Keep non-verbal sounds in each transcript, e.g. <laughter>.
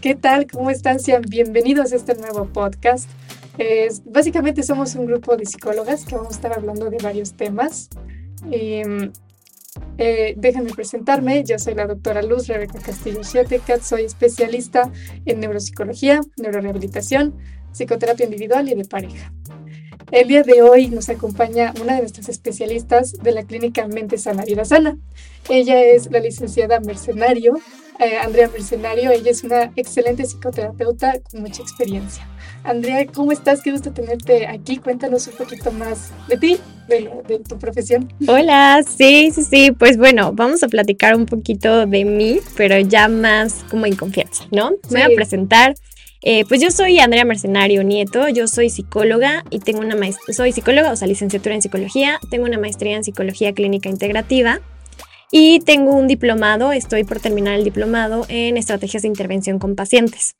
¿Qué tal? ¿Cómo están? Sean bienvenidos a este nuevo podcast. Es, básicamente somos un grupo de psicólogas que vamos a estar hablando de varios temas. Y, eh, déjenme presentarme, yo soy la doctora Luz Rebeca Castillo Sietecat, soy especialista en neuropsicología, neurorehabilitación, psicoterapia individual y de pareja. El día de hoy nos acompaña una de nuestras especialistas de la clínica Mente Sana Vida Sana. Ella es la licenciada Mercenario, eh, Andrea Mercenario. Ella es una excelente psicoterapeuta con mucha experiencia. Andrea, ¿cómo estás? Qué gusto tenerte aquí. Cuéntanos un poquito más de ti, de, de, tu profesión. Hola, sí, sí, sí. Pues bueno, vamos a platicar un poquito de mí, pero ya más como en confianza, ¿no? Sí. Voy a presentar. Eh, pues yo soy Andrea Mercenario Nieto, yo soy psicóloga y tengo una maestría, soy psicóloga, o sea, licenciatura en psicología, tengo una maestría en psicología clínica integrativa y tengo un diplomado, estoy por terminar el diplomado en estrategias de intervención con pacientes.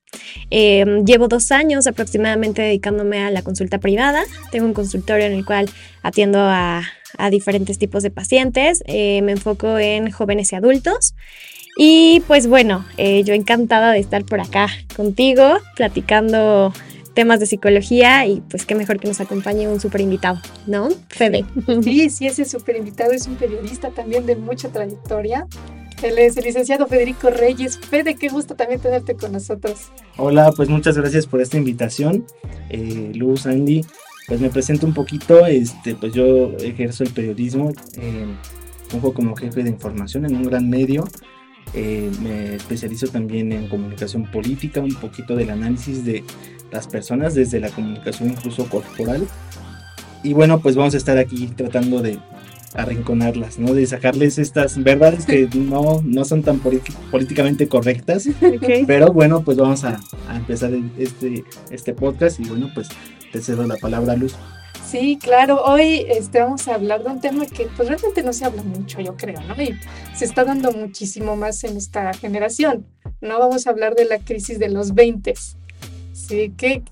Eh, llevo dos años aproximadamente dedicándome a la consulta privada, tengo un consultorio en el cual atiendo a, a diferentes tipos de pacientes, eh, me enfoco en jóvenes y adultos. Y pues bueno, eh, yo encantada de estar por acá contigo, platicando temas de psicología y pues qué mejor que nos acompañe un súper invitado, ¿no? Fede. <laughs> Sí, sí, ese súper invitado es un periodista también de mucha trayectoria. Él es el licenciado Federico Reyes. Fede, qué gusto también tenerte con nosotros. Hola, pues muchas gracias por esta invitación. Eh, Luz, Andy, pues me presento un poquito, este, pues yo ejerzo el periodismo, eh, un poco como jefe de información en un gran medio. Eh, me especializo también en comunicación política, un poquito del análisis de las personas desde la comunicación incluso corporal. Y bueno, pues vamos a estar aquí tratando de arrinconarlas, ¿no? De sacarles estas verdades que <laughs> no, no son tan políticamente correctas. Okay. Pero bueno, pues vamos a, a, empezar este, este podcast y bueno, pues te cedo la palabra, Luz. Sí, claro. Hoy este, vamos a hablar de un tema que pues realmente no se habla mucho, yo creo, ¿no? Y se está dando muchísimo más en esta generación. No vamos a hablar de la crisis de los 20. Sí, que,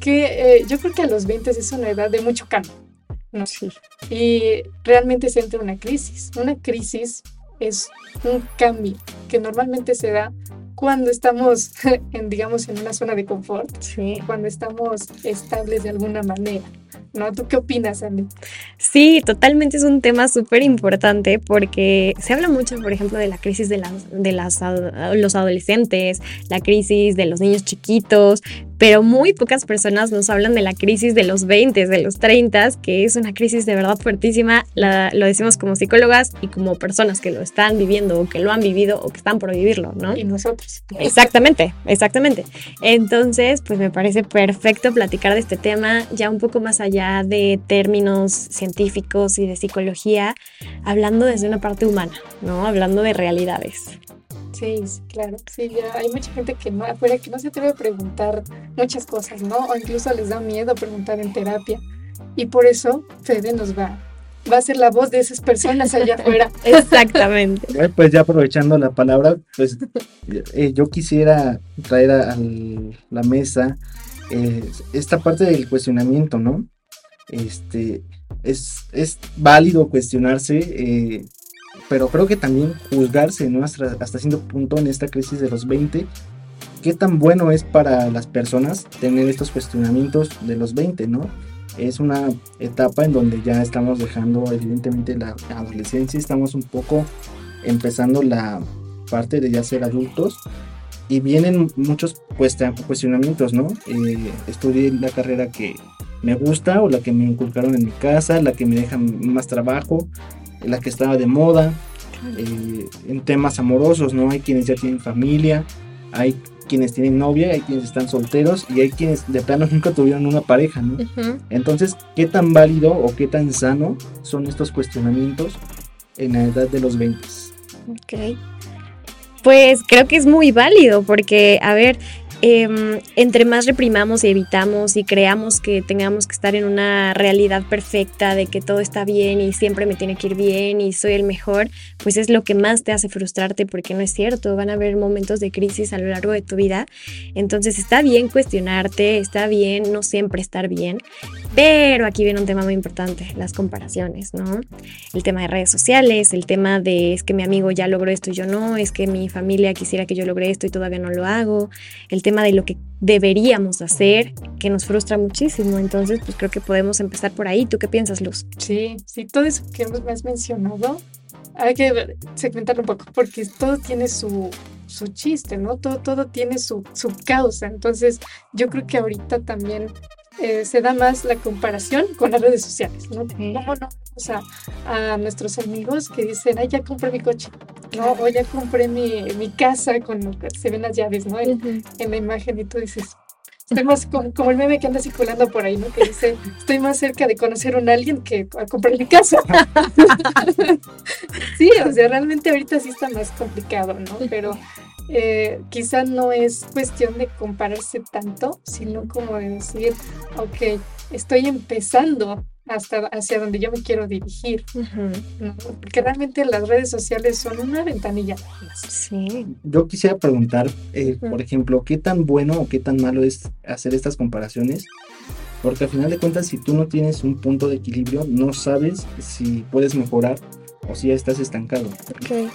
que eh, yo creo que a los 20 es una edad de mucho cambio, ¿no? Sí. Y realmente se entra una crisis. Una crisis es un cambio que normalmente se da cuando estamos, <laughs> en, digamos, en una zona de confort, sí. cuando estamos estables de alguna manera. ¿No? ¿Tú qué opinas, Andy? Sí, totalmente es un tema súper importante porque se habla mucho, por ejemplo, de la crisis de, las, de las, los adolescentes, la crisis de los niños chiquitos, pero muy pocas personas nos hablan de la crisis de los 20, de los 30, que es una crisis de verdad fuertísima, la, lo decimos como psicólogas y como personas que lo están viviendo o que lo han vivido o que están por vivirlo, ¿no? Y nosotros. Exactamente, exactamente. Entonces, pues me parece perfecto platicar de este tema ya un poco más allá de términos científicos y de psicología, hablando desde una parte humana, ¿no? Hablando de realidades. Sí, sí, claro. Sí, ya hay mucha gente que no, afuera que no se atreve a preguntar muchas cosas, ¿no? O incluso les da miedo preguntar en terapia. Y por eso Fede nos va, va a ser la voz de esas personas allá <laughs> afuera. Exactamente. Pues ya aprovechando la palabra, pues eh, yo quisiera traer a, a la mesa eh, esta parte del cuestionamiento, ¿no? Este, es, es válido cuestionarse eh, pero creo que también juzgarse ¿no? hasta, hasta cierto punto en esta crisis de los 20, qué tan bueno es para las personas tener estos cuestionamientos de los 20, ¿no? Es una etapa en donde ya estamos dejando evidentemente la adolescencia, estamos un poco empezando la parte de ya ser adultos y vienen muchos cuestionamientos, ¿no? Eh, estudié la carrera que me gusta o la que me inculcaron en mi casa, la que me deja más trabajo, la que estaba de moda, eh, en temas amorosos, ¿no? Hay quienes ya tienen familia, hay quienes tienen novia, hay quienes están solteros y hay quienes de plano <laughs> nunca tuvieron una pareja, ¿no? Uh -huh. Entonces, ¿qué tan válido o qué tan sano son estos cuestionamientos en la edad de los 20? Ok. Pues creo que es muy válido porque, a ver, Em, entre más reprimamos y evitamos y creamos que tengamos que estar en una realidad perfecta de que todo está bien y siempre me tiene que ir bien y soy el mejor, pues es lo que más te hace frustrarte porque no es cierto, van a haber momentos de crisis a lo largo de tu vida, entonces está bien cuestionarte, está bien no siempre estar bien, pero aquí viene un tema muy importante, las comparaciones, ¿no? El tema de redes sociales, el tema de es que mi amigo ya logró esto y yo no, es que mi familia quisiera que yo logre esto y todavía no lo hago, el tema de lo que deberíamos hacer, que nos frustra muchísimo. Entonces, pues creo que podemos empezar por ahí. ¿Tú qué piensas, Luz? Sí, sí, todo eso que me has mencionado, hay que segmentarlo un poco, porque todo tiene su, su chiste, ¿no? Todo, todo tiene su, su causa. Entonces, yo creo que ahorita también eh, se da más la comparación con las redes sociales, ¿no? ¿Cómo no vamos a, a, nuestros amigos que dicen, ay, ya compré mi coche, ¿no? O ya compré mi, mi casa, con se ven las llaves, ¿no? En, en la imagen y tú dices, estoy más como, como, el meme que anda circulando por ahí, ¿no? Que dice, estoy más cerca de conocer a un alguien que a comprar mi casa. <laughs> sí, o sea, realmente ahorita sí está más complicado, ¿no? Pero eh, quizá no es cuestión de compararse tanto, sino como de decir, ok, estoy empezando hasta hacia donde yo me quiero dirigir. ¿no? Porque realmente las redes sociales son una ventanilla. Sí. Yo quisiera preguntar, eh, por ejemplo, ¿qué tan bueno o qué tan malo es hacer estas comparaciones? Porque al final de cuentas, si tú no tienes un punto de equilibrio, no sabes si puedes mejorar o si ya estás estancado. Okay.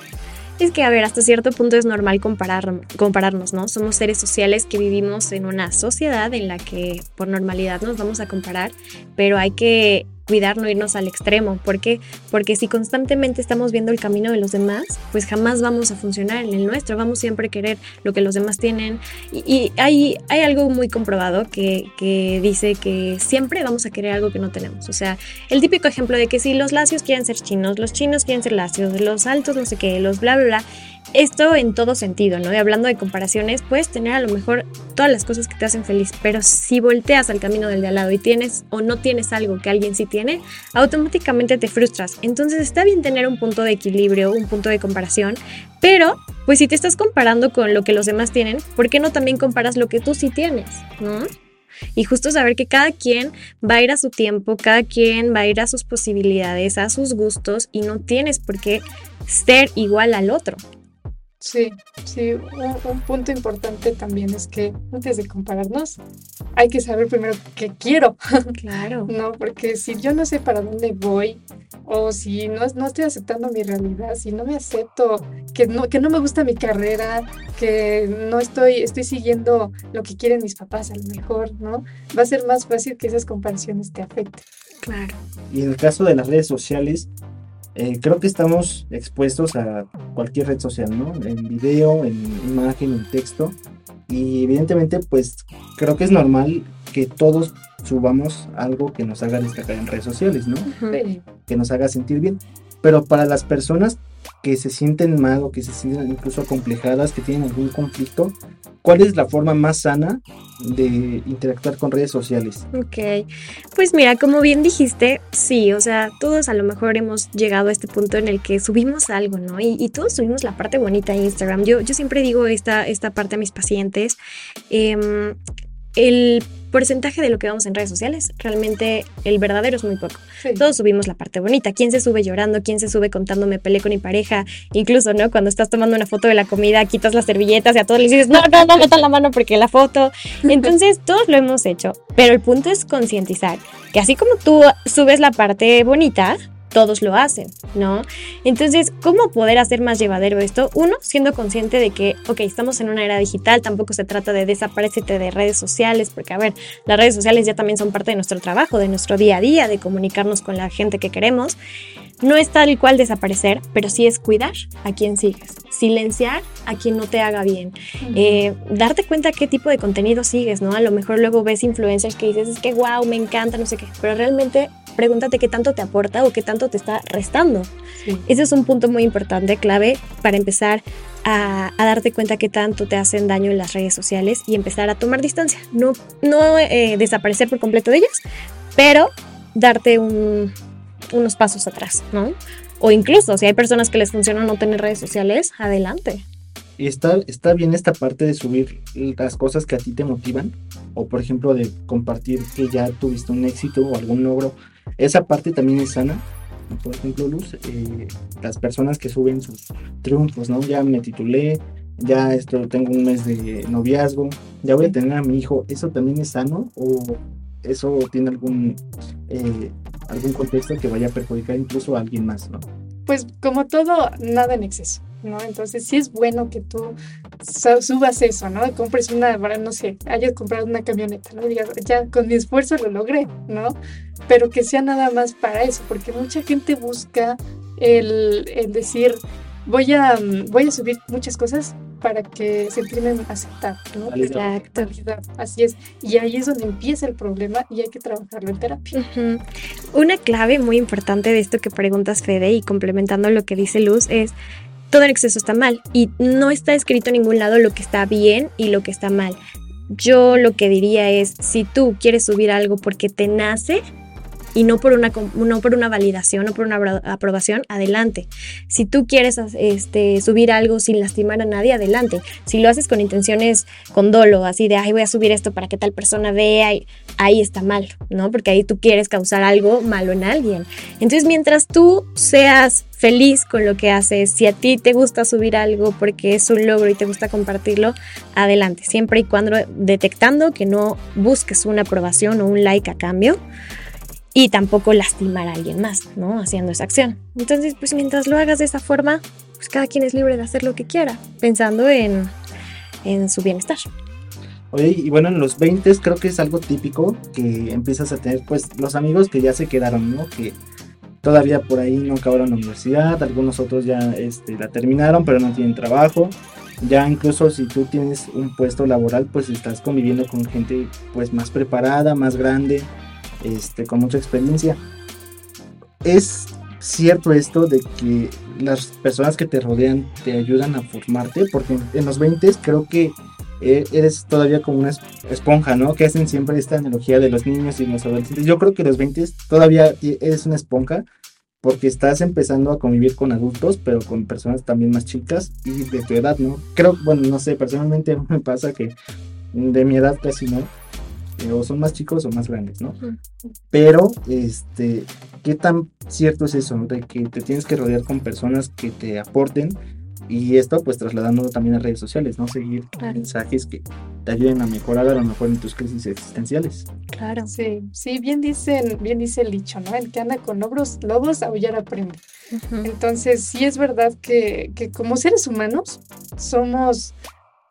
Es que, a ver, hasta cierto punto es normal comparar, compararnos, ¿no? Somos seres sociales que vivimos en una sociedad en la que por normalidad nos vamos a comparar, pero hay que cuidar no irnos al extremo. ¿Por qué? Porque si constantemente estamos viendo el camino de los demás, pues jamás vamos a funcionar en el nuestro. Vamos siempre a querer lo que los demás tienen. Y, y hay, hay algo muy comprobado que, que, dice que siempre vamos a querer algo que no tenemos. O sea, el típico ejemplo de que si los lacios quieren ser chinos, los chinos quieren ser lacios, los altos no sé qué, los bla, bla, bla esto en todo sentido, ¿no? Y hablando de comparaciones, puedes tener a lo mejor todas las cosas que te hacen feliz, pero si volteas al camino del de al lado y tienes o no tienes algo que alguien sí tiene, automáticamente te frustras. Entonces está bien tener un punto de equilibrio, un punto de comparación, pero pues si te estás comparando con lo que los demás tienen, ¿por qué no también comparas lo que tú sí tienes, ¿no? Y justo saber que cada quien va a ir a su tiempo, cada quien va a ir a sus posibilidades, a sus gustos y no tienes por qué ser igual al otro. Sí, sí, un, un, punto importante también es que antes de compararnos hay que saber primero qué quiero. <laughs> Claro. no, porque si yo no sé para dónde voy o si no, no estoy aceptando mi realidad, si no me acepto que no, que no me gusta mi carrera, que no estoy, estoy siguiendo lo que quieren mis papás a lo mejor, ¿no? Va a ser más fácil que esas comparaciones te afecten. Claro. Y en el caso de las redes sociales, eh, creo que estamos expuestos a cualquier red social, ¿no? En video, en imagen, en texto. Y evidentemente, pues creo que es normal que todos subamos algo que nos haga destacar en redes sociales, ¿no? Sí. Que nos haga sentir bien. Pero para las personas que se sienten mal o que se sienten incluso acomplejadas, que tienen algún conflicto, ¿cuál es la forma más sana de interactuar con redes sociales? Ok, pues mira, como bien dijiste, sí, o sea, todos a lo mejor hemos llegado a este punto en el que subimos algo, ¿no? Y, todos subimos la parte bonita de Instagram. Yo, yo siempre digo esta, esta parte a mis pacientes. Eh, el porcentaje de lo que vemos en redes sociales, realmente el verdadero es muy poco. Sí. Todos subimos la parte bonita. ¿Quién se sube llorando? ¿Quién se sube contando me peleé con mi pareja? Incluso, ¿no? Cuando estás tomando una foto de la comida, quitas las servilletas y a todos les dices, no, no, no metan la mano porque la foto. <laughs> Entonces, todos lo hemos hecho. Pero el punto es concientizar que así como tú subes la parte bonita, todos lo hacen, ¿no? Entonces, ¿cómo poder hacer más llevadero esto? Uno, siendo consciente de que, ok, estamos en una era digital, tampoco se trata de desaparecerte de redes sociales, porque, a ver, las redes sociales ya también son parte de nuestro trabajo, de nuestro día a día, de comunicarnos con la gente que queremos. No es tal cual desaparecer, pero sí es cuidar a quien sigues, silenciar a quien no te haga bien, uh -huh. eh, darte cuenta qué tipo de contenido sigues, ¿no? A lo mejor luego ves influencers que dices, es que wow, me encanta, no sé qué, pero realmente pregúntate qué tanto te aporta o qué tanto te está restando. Sí. Ese es un punto muy importante, clave, para empezar a, a, darte cuenta qué tanto te hacen daño en las redes sociales y empezar a tomar distancia. No, no eh, desaparecer por completo de ellas, pero darte un, unos pasos atrás, ¿no? O incluso, si hay personas que les funciona no tener redes sociales, adelante. y está, está bien esta parte de subir las cosas que a ti te motivan, o por ejemplo de compartir que ya tuviste un éxito o algún logro. Esa parte también es sana. Por ejemplo, Luz, eh, las personas que suben sus triunfos, ¿no? Ya me titulé, ya esto, tengo un mes de noviazgo, ya voy a tener a mi hijo. ¿Eso también es sano o eso tiene algún, eh, algún contexto que vaya a perjudicar incluso a alguien más, ¿no? Pues como todo, nada en exceso. ¿no? Entonces sí es bueno que tú subas eso, ¿no? Compres una, no sé, hayas comprado una camioneta, ¿no? Digas, ya con mi esfuerzo lo logré, ¿no? Pero que sea nada más para eso, porque mucha gente busca el, el decir, voy a, voy a subir muchas cosas para que se entiendan aceptar, ¿no? Exacto. Así es. Y ahí es donde empieza el problema y hay que trabajarlo en terapia. Una clave muy importante de esto que preguntas, Fede, y complementando lo que dice Luz, es todo en exceso está mal y no está escrito en ningún lado lo que está bien y lo que está mal. Yo lo que diría es, si tú quieres subir algo porque te nace, y no por una, no por una validación o por una aprobación, adelante. Si tú quieres este, subir algo sin lastimar a nadie, adelante. Si lo haces con intenciones, con dolo, así de, ay, voy a subir esto para que tal persona vea, ahí está mal, ¿no? Porque ahí tú quieres causar algo malo en alguien. Entonces, mientras tú seas feliz con lo que haces, si a ti te gusta subir algo porque es un logro y te gusta compartirlo, adelante, siempre y cuando detectando que no busques una aprobación o un like a cambio y tampoco lastimar a alguien más, ¿no? Haciendo esa acción. Entonces, pues mientras lo hagas de esa forma, pues cada quien es libre de hacer lo que quiera, pensando en, en su bienestar. Oye, y bueno, en los 20 creo que es algo típico que empiezas a tener, pues, los amigos que ya se quedaron, ¿no? Que todavía por ahí no acabaron la universidad, algunos otros ya este, la terminaron, pero no tienen trabajo. Ya incluso si tú tienes un puesto laboral, pues estás conviviendo con gente pues más preparada, más grande, este, con mucha experiencia. Es cierto esto de que las personas que te rodean te ayudan a formarte, porque en los 20 creo que eh, eres todavía como una esponja, ¿no? Que hacen siempre esta analogía de los niños y los adolescentes. Yo creo que los 20 todavía eres una esponja porque estás empezando a convivir con adultos, pero con personas también más chicas y de tu edad, ¿no? Creo, bueno, no sé, personalmente <laughs> me pasa que de mi edad casi no, eh, o son más chicos o más grandes, ¿no? Pero, este, ¿qué tan cierto es eso? De que te tienes que rodear con personas que te aporten y esto pues trasladándolo también a redes sociales, ¿no? Seguir mensajes que te ayuden a mejorar a lo mejor en tus crisis existenciales. Claro. Sí, sí, bien dicen, bien dice el dicho, ¿no? El que anda con lobos, lobos aullar aprende. Entonces, sí es verdad que, que como seres humanos somos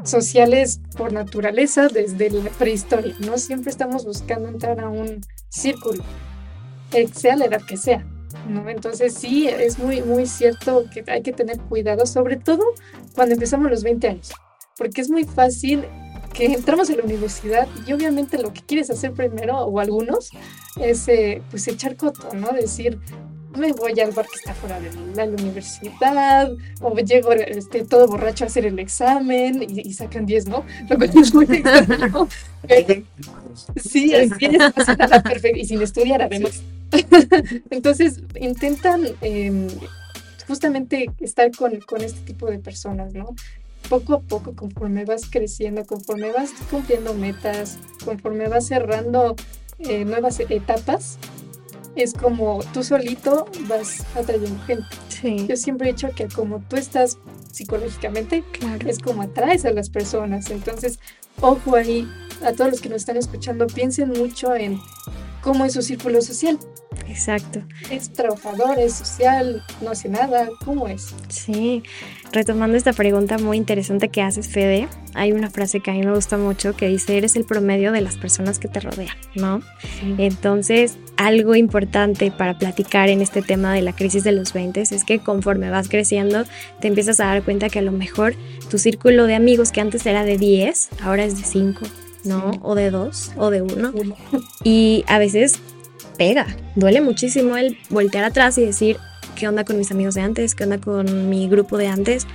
sociales por naturaleza desde la prehistoria, ¿no? Siempre estamos buscando entrar a un círculo, sea la edad que sea, ¿no? Entonces sí, es muy, muy cierto que hay que tener cuidado, sobre todo cuando empezamos los 20 años, porque es muy fácil que entramos a la universidad y obviamente lo que quieres hacer primero, o algunos, es eh, pues echar coto, ¿no? Decir, me voy al bar que está fuera de la, universidad, o llego este, todo borracho a hacer el examen y, sacan 10, ¿no? Lo que es muy extraño. <laughs> sí, así es, y sin estudiar además. <laughs> Entonces, intentan em, justamente estar con, con este tipo de personas, ¿no? poco a poco, conforme vas creciendo, conforme vas cumpliendo metas, conforme vas cerrando eh, nuevas etapas, es como tú solito vas atrayendo gente. Yo siempre he dicho que como tú estás psicológicamente, es como atraes a las personas. Entonces, ojo ahí, a todos los que nos están escuchando, piensen mucho en cómo es su círculo social. Exacto. Es trabajador, es social, no hace nada, ¿cómo es? Sí, retomando esta pregunta muy interesante que haces, Fede, hay una frase que a mí me gusta mucho que dice, eres el promedio de las personas que te rodean, ¿no? Entonces, algo importante para platicar en este tema de la crisis de los 20 es que conforme vas creciendo, te empiezas a dar cuenta que a lo mejor tu círculo de amigos que antes era de 10, ahora es de 5. ¿No? O de 2 o de 1. Y a veces pega. Duele muchísimo el voltear atrás y decir, ¿qué onda con mis amigos de antes? ¿Qué onda con mi grupo de antes?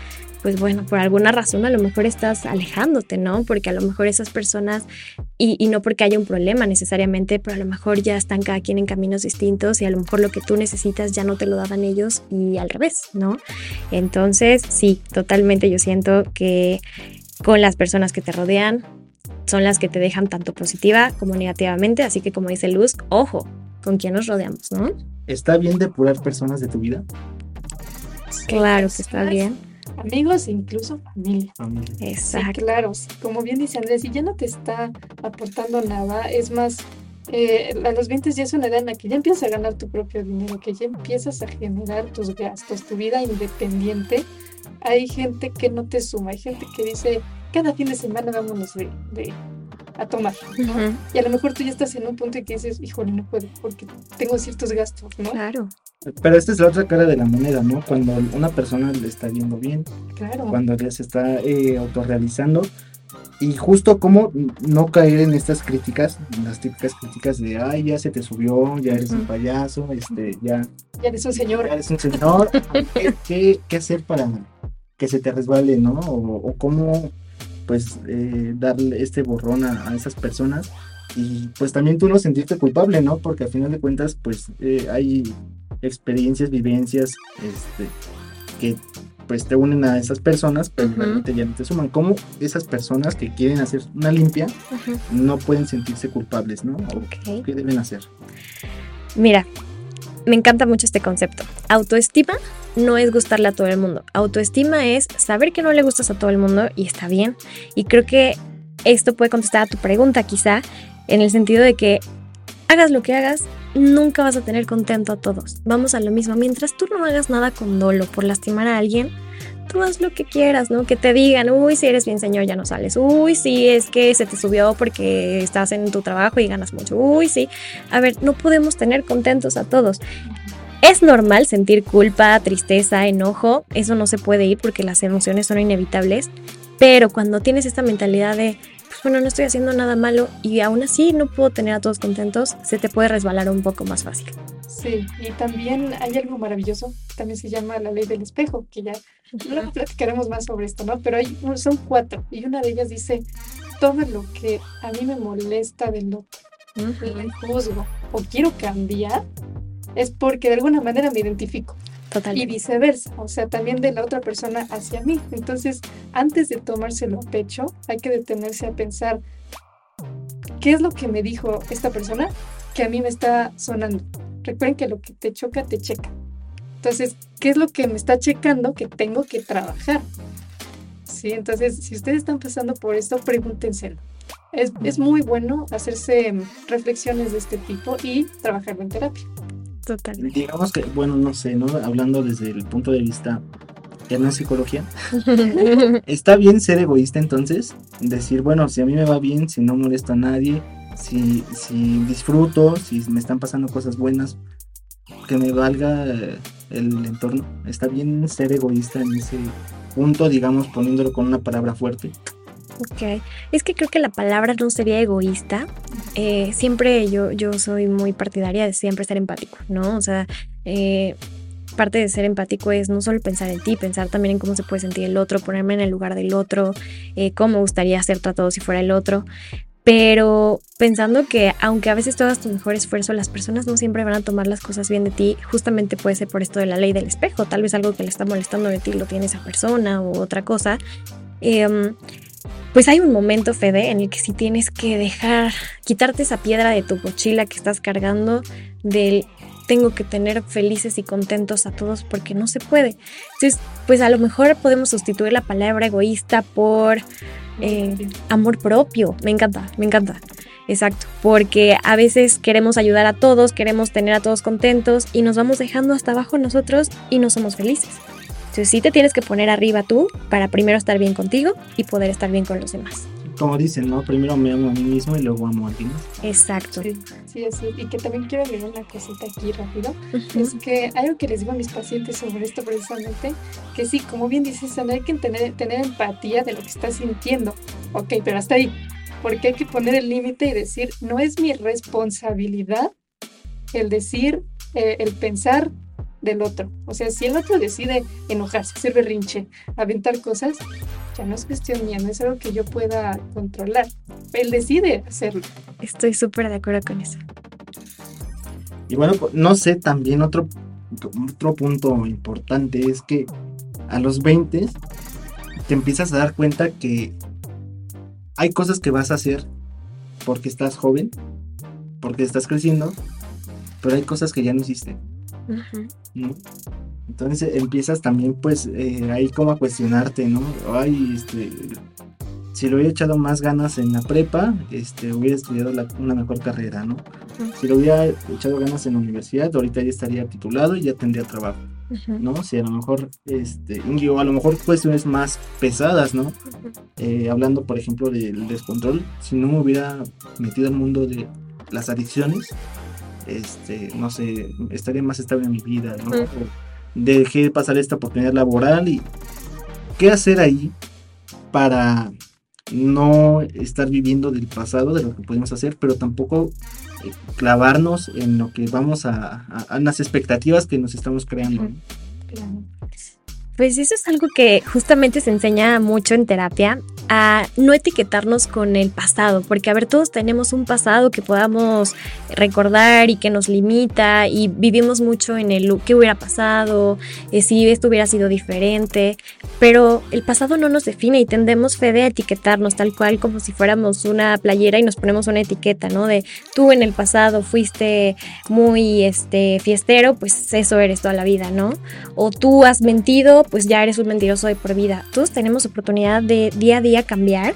pues bueno, por alguna razón a lo mejor estás alejándote, ¿no? Porque a lo mejor esas personas, y, y, no porque haya un problema necesariamente, pero a lo mejor ya están cada quien en caminos distintos y a lo mejor lo que tú necesitas ya no te lo daban ellos y al revés, ¿no? Entonces, sí, totalmente yo siento que con las personas que te rodean son las que te dejan tanto positiva como negativamente, así que como dice Luz, ojo con quién nos rodeamos, ¿no? ¿Está bien depurar personas de tu vida? Claro que está bien. Amigos e incluso familia. Exacto. Sí, claro, como bien dice Andrés, si ya no te está aportando nada, es más, eh, a los 20 ya es una edad en la que ya empiezas a ganar tu propio dinero, que ya empiezas a generar tus gastos, tu vida independiente. Hay gente que no te suma, hay gente que dice, cada fin de semana vámonos de, de a tomar, ¿no? Y a lo mejor tú ya estás en un punto en que dices, híjole, no puedo porque tengo ciertos gastos, ¿no? Claro. Pero esta es la otra cara de la moneda, ¿no? Cuando una persona le está yendo bien, claro. cuando ya se está eh, autorrealizando, y justo como no caer en estas críticas, las típicas críticas de, ay, ya se te subió, ya eres un payaso, este, ya... Ya eres un señor. Ya eres un señor. <laughs> ¿Qué, qué, qué hacer para que se te resbale, no? O, o cómo, pues, eh, darle este borrón a, a, esas personas. Y pues también tú no sentirte culpable, ¿no? Porque al final de cuentas, pues, eh, hay experiencias, vivencias, este, que pues te unen a esas personas, pero uh -huh. realmente ya no te suman. ¿Cómo esas personas que quieren hacer una limpia uh -huh. no pueden sentirse culpables, ¿no? Okay. ¿Qué deben hacer? Mira, me encanta mucho este concepto. Autoestima no es gustarle a todo el mundo. Autoestima es saber que no le gustas a todo el mundo y está bien. Y creo que esto puede contestar a tu pregunta quizá en el sentido de que hagas lo que hagas, nunca vas a tener contento a todos. Vamos a lo mismo. Mientras tú no hagas nada con dolo por lastimar a alguien, tú haz lo que quieras, ¿no? Que te digan, uy, si eres bien señor, ya no sales. Uy, sí, es que se te subió porque estás en tu trabajo y ganas mucho. Uy, sí. A ver, no podemos tener contentos a todos. Es normal sentir culpa, tristeza, enojo. Eso no se puede ir porque las emociones son inevitables. Pero cuando tienes esta mentalidad de, pues bueno, no estoy haciendo nada malo y aún así no puedo tener a todos contentos, se te puede resbalar un poco más fácil. Sí, y también hay algo maravilloso, también se llama la ley del espejo, que ya luego platicaremos más sobre esto, ¿no? Pero hay, son cuatro, y una de ellas dice, todo lo que a mí me molesta del otro, uh -huh. le juzgo o quiero cambiar, es porque de alguna manera me identifico. Totalmente. Y viceversa, o sea, también de la otra persona hacia mí. Entonces, antes de tomárselo a pecho, hay que detenerse a pensar, ¿qué es lo que me dijo esta persona que a mí me está sonando? Recuerden que lo que te choca, te checa. Entonces, ¿qué es lo que me está checando que tengo que trabajar? Sí, entonces, si ustedes están pasando por esto, pregúntenselo. Es, es muy bueno hacerse reflexiones de este tipo y trabajarlo en terapia. Totalmente. Digamos que, bueno, no sé, ¿no? Hablando desde el punto de vista no es psicología. <laughs> Está bien ser egoísta entonces, decir, bueno, si a mí me va bien, si no molesto a nadie, si, si disfruto, si me están pasando cosas buenas, que me valga el entorno. Está bien ser egoísta en ese punto, digamos, poniéndolo con una palabra fuerte. Ok, es que creo que la palabra no sería egoísta. Eh, siempre yo, yo soy muy partidaria de siempre ser empático, ¿no? O sea, eh, parte de ser empático es no solo pensar en ti, pensar también en cómo se puede sentir el otro, ponerme en el lugar del otro, eh, cómo me gustaría ser tratado si fuera el otro. Pero pensando que aunque a veces tú hagas tu mejor esfuerzo, las personas no siempre van a tomar las cosas bien de ti, justamente puede ser por esto de la ley del espejo, tal vez algo que le está molestando de ti lo tiene esa persona o otra cosa. Eh, pues hay un momento, Fede, en el que si tienes que dejar, quitarte esa piedra de tu mochila que estás cargando, del tengo que tener felices y contentos a todos porque no se puede. Entonces, pues a lo mejor podemos sustituir la palabra egoísta por eh, amor propio. Me encanta, me encanta. Exacto, porque a veces queremos ayudar a todos, queremos tener a todos contentos y nos vamos dejando hasta abajo nosotros y no somos felices. Entonces sí te tienes que poner arriba tú para primero estar bien contigo y poder estar bien con los demás. Como dicen, ¿no? Primero me amo a mí mismo y luego amo a alguien más. Exacto. Sí, sí, así. Y que también quiero agregar una cosita aquí rápido. Uh -huh. Es que algo que les digo a mis pacientes sobre esto precisamente, que sí, como bien dices, hay que tener, tener empatía de lo que estás sintiendo. Ok, pero hasta ahí. Porque hay que poner el límite y decir, no es mi responsabilidad el decir, eh, el pensar, del otro. O sea, si el otro decide enojarse, hacer berrinche, aventar cosas, ya no es cuestión mía, no es algo que yo pueda controlar. Él decide hacerlo. Estoy súper de acuerdo con eso. Y bueno, pues, no sé, también otro, otro punto importante es que a los 20 te empiezas a dar cuenta que hay cosas que vas a hacer porque estás joven, porque estás creciendo, pero hay cosas que ya no hiciste. Entonces empiezas también pues eh, ahí como a cuestionarte, ¿no? Ay, este, si lo hubiera echado más ganas en la prepa, este, hubiera estudiado una mejor carrera, ¿no? Si lo hubiera echado ganas en la universidad, ahorita ya estaría titulado y ya tendría trabajo, ¿no? Si a lo mejor, este, o a lo mejor cuestiones más pesadas, ¿no? Eh, hablando, por ejemplo, del descontrol, si no me hubiera metido al mundo de las adicciones, este, no sé, estaría más estable en mi vida, ¿no? Dejé pasar esta oportunidad laboral y qué hacer ahí para no estar viviendo del pasado, de lo que podemos hacer, pero tampoco eh, clavarnos en lo que vamos a, a, las expectativas que nos estamos creando. Pues eso es algo que justamente se enseña mucho en terapia, a no etiquetarnos con el pasado, porque a ver, todos tenemos un pasado que podamos recordar y que nos limita y vivimos mucho en el qué hubiera pasado, eh, si esto hubiera sido diferente, pero el pasado no nos define y tendemos fe de etiquetarnos tal cual como si fuéramos una playera y nos ponemos una etiqueta, ¿no? De tú en el pasado fuiste muy este fiestero, pues eso eres toda la vida, ¿no? O tú has mentido, pues ya eres un mentiroso de por vida. Todos tenemos oportunidad de día a día cambiar.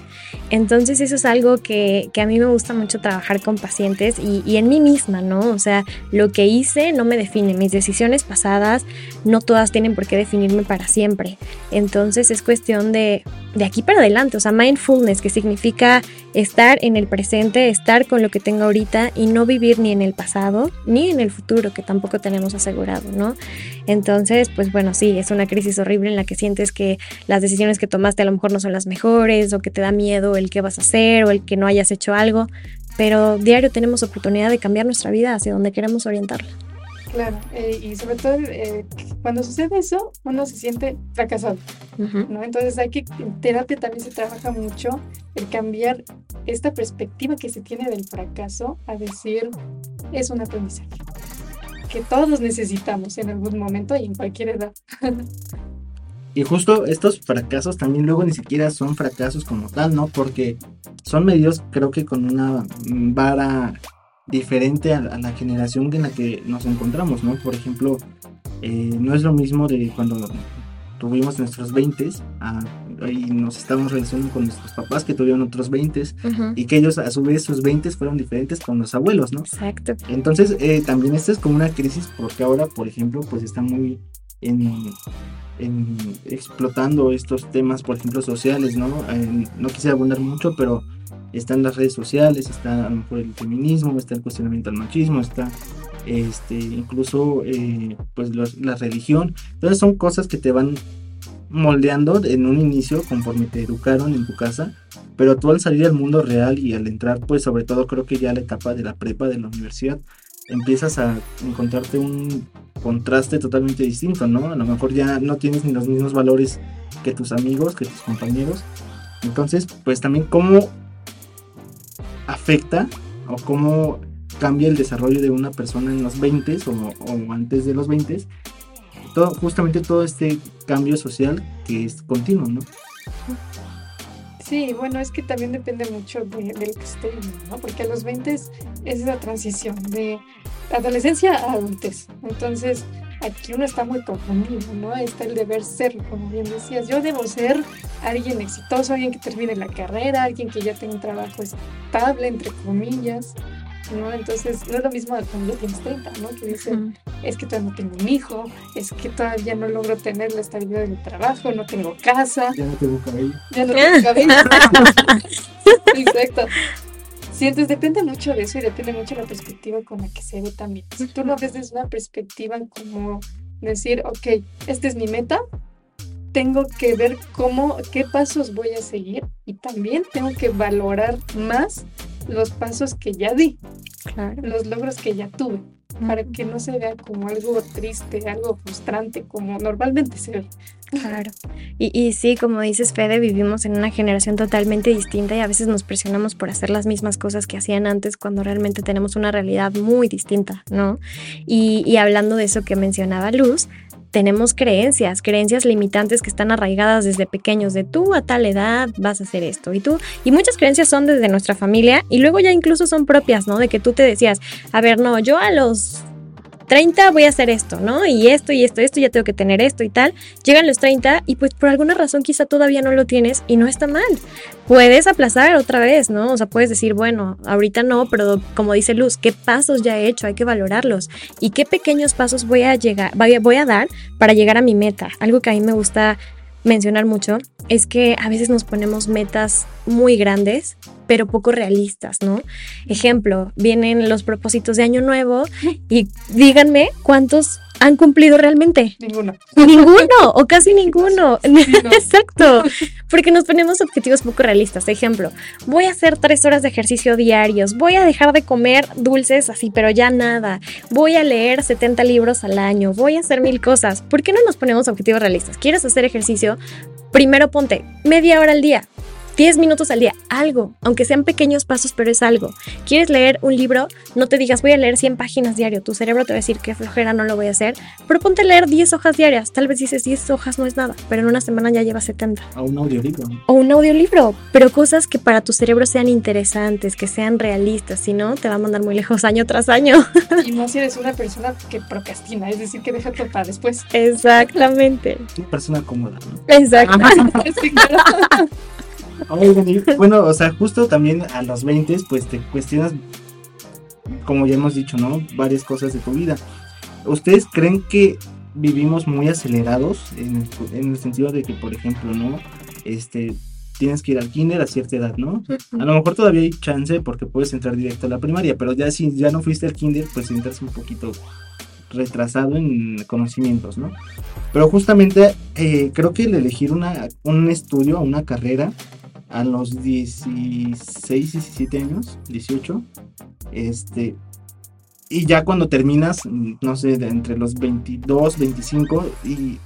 Entonces eso es algo que, a mí me gusta mucho trabajar con pacientes y, en mí misma, ¿no? O sea, lo que hice no me define, mis decisiones pasadas no todas tienen por qué definirme para siempre. Entonces es cuestión de, de aquí para adelante, o sea, mindfulness, que significa estar en el presente, estar con lo que tengo ahorita y no vivir ni en el pasado ni en el futuro, que tampoco tenemos asegurado, ¿no? Entonces, pues bueno, sí, es una crisis horrible en la que sientes que las decisiones que tomaste a lo mejor no son las mejores o que te da miedo el que vas a hacer o el que no hayas hecho algo, pero diario tenemos oportunidad de cambiar nuestra vida hacia donde queremos orientarla. Claro, eh, y sobre todo eh, cuando sucede eso, uno se siente fracasado, ¿no? Entonces hay que, en terapia también se trabaja mucho el cambiar esta perspectiva que se tiene del fracaso a decir, es un aprendizaje, que todos necesitamos en algún momento y en cualquier edad. Y justo estos fracasos también luego ni siquiera son fracasos como tal, ¿no? Porque son medios creo que con una vara diferente a, la generación en la que nos encontramos, ¿no? Por ejemplo, eh, no es lo mismo de cuando tuvimos nuestros 20 y nos estábamos relacionando con nuestros papás que tuvieron otros 20 y que ellos a su vez sus 20 fueron diferentes con los abuelos, ¿no? Exacto. Entonces eh, también esta es como una crisis porque ahora, por ejemplo, pues está muy en, explotando estos temas, por ejemplo, sociales, ¿no? no quisiera abundar mucho, pero están las redes sociales, está a lo mejor el feminismo, está el cuestionamiento al machismo, está este, incluso eh, pues la religión. Entonces son cosas que te van moldeando en un inicio conforme te educaron en tu casa, pero tú al salir al mundo real y al entrar, pues sobre todo creo que ya la etapa de la prepa, de la universidad, empiezas a encontrarte un contraste totalmente distinto, ¿no? A lo mejor ya no tienes ni los mismos valores que tus amigos, que tus compañeros. Entonces, pues también cómo afecta o cómo cambia el desarrollo de una persona en los 20 o, o antes de los 20, todo, justamente todo este cambio social que es continuo, ¿no? Sí, bueno, es que también depende mucho de, del que esté ¿no? Porque a los 20 es esa transición de adolescencia a adultez. Entonces, aquí uno está muy confundido, ¿no? Está el deber ser, como bien decías. Yo debo ser alguien exitoso, alguien que termine la carrera, alguien que ya tenga un trabajo estable, entre comillas, ¿no? Entonces, no es lo mismo cuando tienes 30, ¿no? Que dicen, es que todavía no tengo un hijo, es que todavía no logro tener la estabilidad de mi trabajo, no tengo casa. Ya no tengo cabello. Ya no tengo cabello. <laughs> Exacto. Sí, entonces depende mucho de eso y depende mucho de la perspectiva con la que se ve también. Si tú lo ves desde una perspectiva como decir, ok, esta es mi meta, tengo que ver cómo, qué pasos voy a seguir y también tengo que valorar más los pasos que ya di, los logros que ya tuve. Para que no se vea como algo triste, algo frustrante, como normalmente se ve. Claro. Y, y, sí, como dices, Fede, vivimos en una generación totalmente distinta y a veces nos presionamos por hacer las mismas cosas que hacían antes cuando realmente tenemos una realidad muy distinta, ¿no? Y, y hablando de eso que mencionaba Luz, tenemos creencias, creencias limitantes que están arraigadas desde pequeños, de tú a tal edad vas a hacer esto y tú, y muchas creencias son desde nuestra familia y luego ya incluso son propias, ¿no? De que tú te decías, a ver, no, yo a los 30 voy a hacer esto, ¿no? Y esto y esto, esto, ya tengo que tener esto y tal. Llegan los 30 y pues por alguna razón quizá todavía no lo tienes y no está mal. Puedes aplazar otra vez, ¿no? O sea, puedes decir, bueno, ahorita no, pero como dice Luz, ¿qué pasos ya he hecho? Hay que valorarlos. ¿Y qué pequeños pasos voy a llegar, voy a dar para llegar a mi meta? Algo que a mí me gusta mencionar mucho es que a veces nos ponemos metas muy grandes, pero poco realistas, ¿no? Ejemplo, vienen los propósitos de Año Nuevo <laughs> y díganme cuántos han cumplido realmente. Ninguno. Ninguno, o casi ninguno. <laughs> Exacto. <laughs> Porque nos ponemos objetivos poco realistas. Ejemplo, voy a hacer tres horas de ejercicio diarios, voy a dejar de comer dulces así, pero ya nada. Voy a leer 70 libros al año, voy a hacer mil cosas. ¿Por qué no nos ponemos objetivos realistas? ¿Quieres hacer ejercicio? Primero ponte media hora al día. 10 minutos al día, algo, aunque sean pequeños pasos, pero es algo. ¿Quieres leer un libro? No te digas, voy a leer 100 páginas diario. Tu cerebro te va a decir que flojera, no lo voy a hacer. Pero ponte a leer 10 hojas diarias. Tal vez dices 10 hojas no es nada, pero en una semana ya llevas 70. O un audiolibro. O un audiolibro, pero cosas que para tu cerebro sean interesantes, que sean realistas. Si no, te va a mandar muy lejos año tras año. <laughs> Y no si eres una persona que procrastina, es decir, que deja todo para después. Exactamente. Una persona cómoda, ¿no? Exacto. <laughs> Sí, claro. <laughs> Bueno, o sea, justo también a los 20, pues te cuestionas, como ya hemos dicho, ¿no? Varias cosas de tu vida. ¿Ustedes creen que vivimos muy acelerados en el, en el sentido de que, por ejemplo, ¿no? Este, tienes que ir al kinder a cierta edad, ¿no? A lo mejor todavía hay chance porque puedes entrar directo a la primaria, pero ya si ya no fuiste al kinder, pues entras un poquito retrasado en conocimientos, ¿no? Pero justamente eh, creo que el elegir una, un estudio, una carrera a los 16, 17 años, 18, este, y ya cuando terminas, no sé, entre los 22, 25, y, y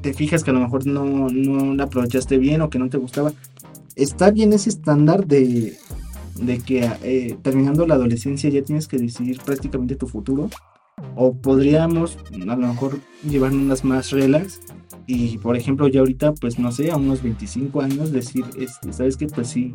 te fijas que a lo mejor no, no la aprovechaste bien o que no te gustaba, está bien ese estándar de, de que eh, terminando la adolescencia ya tienes que decidir prácticamente tu futuro. O podríamos a lo mejor llevar unas más relax y por ejemplo ya ahorita pues no sé, a unos 25 años decir, este, ¿sabes qué? Pues sí,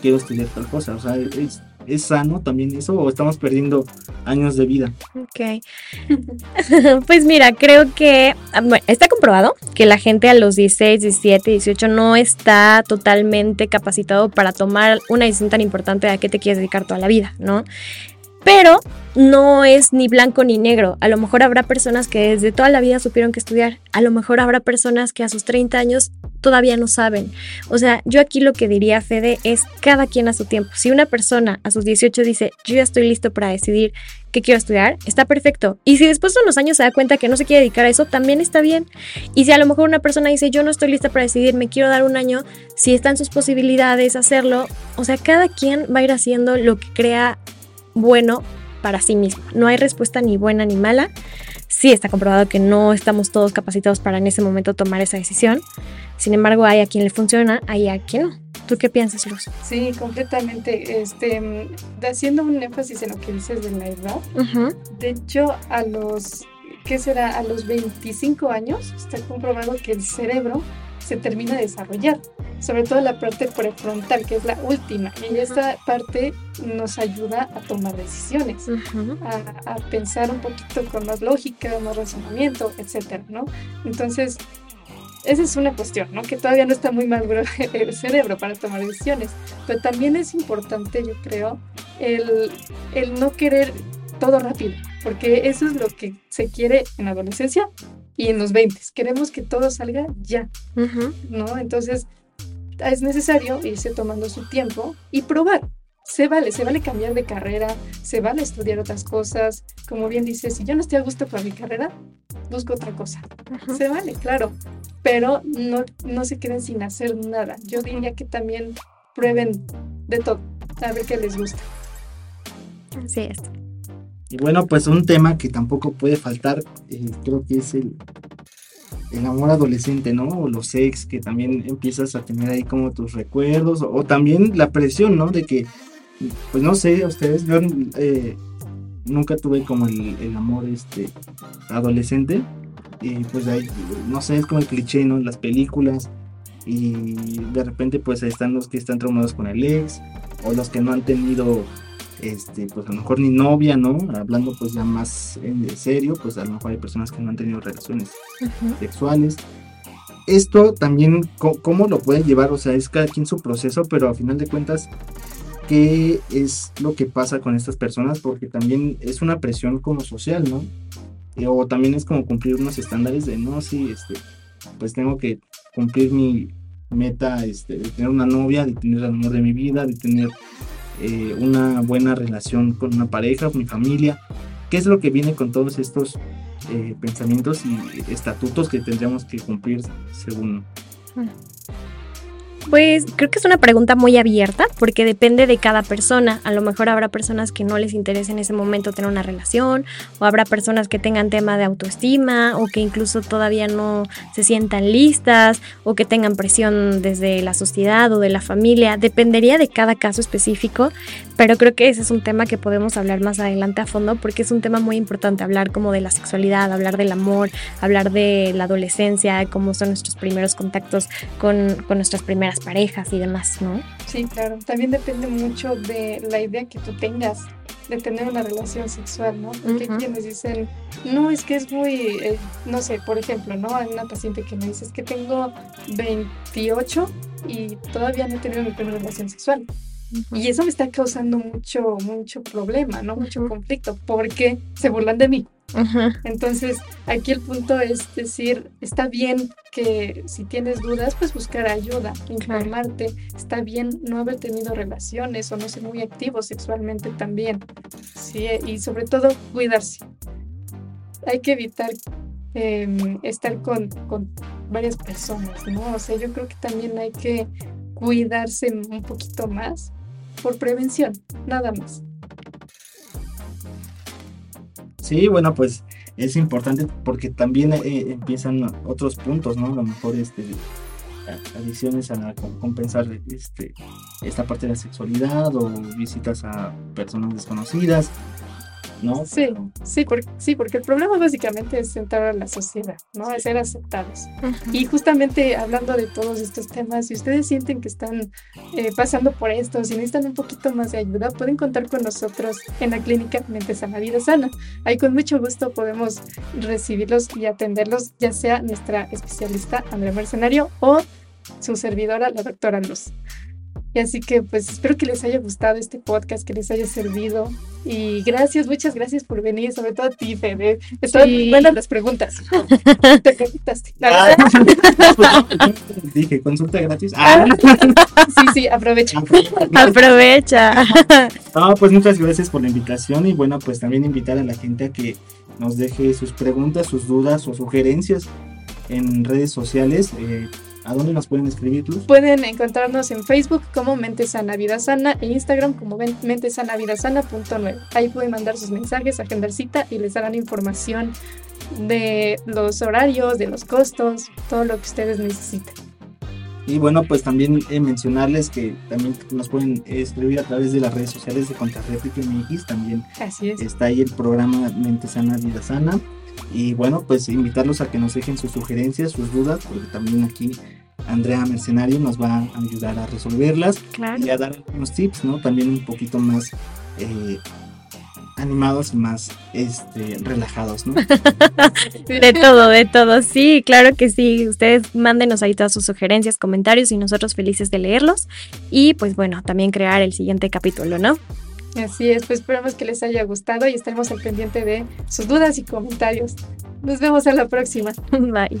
quiero estudiar tal cosa. O sea, es, ¿es sano también eso o estamos perdiendo años de vida? Ok. <laughs> pues mira, creo que ah, bueno, está comprobado que la gente a los 16, 17, 18 no está totalmente capacitado para tomar una decisión tan importante a qué te quieres dedicar toda la vida, ¿no? Pero no es ni blanco ni negro. A lo mejor habrá personas que desde toda la vida supieron que estudiar. A lo mejor habrá personas que a sus 30 años todavía no saben. O sea, yo aquí lo que diría, Fede, es cada quien a su tiempo. Si una persona a sus 18 dice, yo ya estoy listo para decidir qué quiero estudiar, está perfecto. Y si después de unos años se da cuenta que no se quiere dedicar a eso, también está bien. Y si a lo mejor una persona dice, yo no estoy lista para decidir, me quiero dar un año, si están sus posibilidades hacerlo, o sea, cada quien va a ir haciendo lo que crea bueno para sí mismo. No hay respuesta ni buena ni mala. Sí está comprobado que no estamos todos capacitados para en ese momento tomar esa decisión. Sin embargo, hay a quien le funciona, hay a quien no. ¿Tú qué piensas, Luz? Sí, completamente. Este, haciendo un énfasis en lo que dices de la edad, Ujú. de hecho, a los, ¿qué será? A los 25 años está comprobado que el cerebro se termina de desarrollar, sobre todo la parte prefrontal, que es la última, y esta parte nos ayuda a tomar decisiones. A, a pensar un poquito con más lógica, más razonamiento, etcétera, ¿no? Entonces, esa es una cuestión, ¿no? Que todavía no está muy maduro <laughs> el cerebro para tomar decisiones, pero también es importante, yo creo, el, el no querer todo rápido, porque eso es lo que se quiere en la adolescencia y en los 20. Queremos que todo salga ya, Ujú. ¿no? Entonces, es necesario irse tomando su tiempo y probar. Se vale, se vale cambiar de carrera, se vale estudiar otras cosas. Como bien dices, si yo no estoy a gusto con mi carrera, busco otra cosa. Se vale, claro, pero no, no se queden sin hacer nada. Yo diría que también prueben de todo, a ver qué les gusta. Así es. Y bueno, pues un tema que tampoco puede faltar, eh, creo que es el, el amor adolescente, ¿no? O los ex, que también empiezas a tener ahí como tus recuerdos, o, también la presión, ¿no? De que, pues no sé, ustedes, yo eh, nunca tuve como el, el, amor este adolescente, y pues ahí, no sé, es como el cliché, ¿no? Las películas, y de repente pues ahí están los que están traumados con el ex, o los que no han tenido este, pues a lo mejor ni novia, ¿no? Hablando pues ya más en serio, pues a lo mejor hay personas que no han tenido relaciones sexuales. Esto también, ¿cómo lo pueden llevar? O sea, es cada quien su proceso, pero a final de cuentas, ¿qué es lo que pasa con estas personas? Porque también es una presión como social, ¿no? o también es como cumplir unos estándares de, no, sí, este, pues tengo que cumplir mi meta este, de tener una novia, de tener el amor de mi vida, de tener eh, una buena relación con una pareja, mi familia. ¿Qué es lo que viene con todos estos eh, pensamientos y estatutos que tendríamos que cumplir según pues creo que es una pregunta muy abierta porque depende de cada persona. A lo mejor habrá personas que no les interese en ese momento tener una relación o habrá personas que tengan tema de autoestima o que incluso todavía no se sientan listas o que tengan presión desde la sociedad o de la familia. Dependería de cada caso específico, pero creo que ese es un tema que podemos hablar más adelante a fondo porque es un tema muy importante hablar como de la sexualidad, hablar del amor, hablar de la adolescencia, cómo son nuestros primeros contactos con, con nuestras primeras parejas y demás, ¿no? Sí, claro. También depende mucho de la idea que tú tengas de tener una relación sexual, ¿no? Porque hay quienes dicen, no, es que es muy, eh, no sé, por ejemplo, ¿no? Hay una paciente que me dice, es que tengo 28 y todavía no he tenido mi primera relación sexual. Y eso me está causando mucho, mucho problema, ¿no? Mucho conflicto, porque se burlan de mí. Entonces, aquí el punto es decir, está bien que si tienes dudas, pues buscar ayuda, informarte. Está bien no haber tenido relaciones o no ser muy activo sexualmente también. Sí, y sobre todo cuidarse. Hay que evitar em, estar con, con varias personas, ¿no? O sea, yo creo que también hay que cuidarse un poquito más por prevención, nada más. Sí, bueno, pues es importante porque también eh, empiezan otros puntos, ¿no? A lo mejor este, adiciones a compensar este, esta parte de la sexualidad o visitas a personas desconocidas. ¿No? Sí, sí, porque, sí, porque el problema básicamente es entrar a la sociedad, ¿no? Es ser aceptados. Y justamente hablando de todos estos temas, si ustedes sienten que están eh, pasando por esto, si necesitan un poquito más de ayuda, pueden contar con nosotros en la clínica Mente Sana Vida Sana. Ahí con mucho gusto podemos recibirlos y atenderlos, ya sea nuestra especialista Andrea Mercenario o su servidora, la doctora Luz. Y así que pues espero que les haya gustado este podcast, que les haya servido. Y gracias, muchas gracias por venir, sobre todo a ti, Fede. Están buenas las preguntas. <laughs> Te preguntaste. Ah, pues, <laughs> dije, consulta gratis. Ah. Sí, sí, aprovecha. Aprovecha. No, pues muchas gracias por la invitación y bueno, pues también invitar a la gente a que nos deje sus preguntas, sus dudas o sugerencias en redes sociales. Eh, ¿A dónde nos pueden escribir, Pueden encontrarnos en Facebook como Mente Sana Vida Sana e Instagram como Mente Sana Vida Ahí pueden mandar sus mensajes, agendar cita y les darán información de los horarios, de los costos, todo lo que ustedes necesiten. Y bueno, pues también eh, mencionarles que también nos pueden escribir a través de las redes sociales de Contrarréplica MX. También Así es. está ahí el programa Mente Sana Vida Sana. Y bueno, pues invitarlos a que nos dejen sus sugerencias, sus dudas, porque también aquí Andrea Mercenario nos va a ayudar a resolverlas y a dar unos tips, ¿no? También un poquito más eh, animados y más este, relajados, ¿no? <laughs> de todo, de todo, sí, claro que sí. Ustedes mándenos ahí todas sus sugerencias, comentarios y nosotros felices de leerlos. Y pues bueno, también crear el siguiente capítulo, ¿no? Así es, pues esperamos que les haya gustado y estaremos al pendiente de sus dudas y comentarios. Nos vemos en la próxima. <laughs> Bye.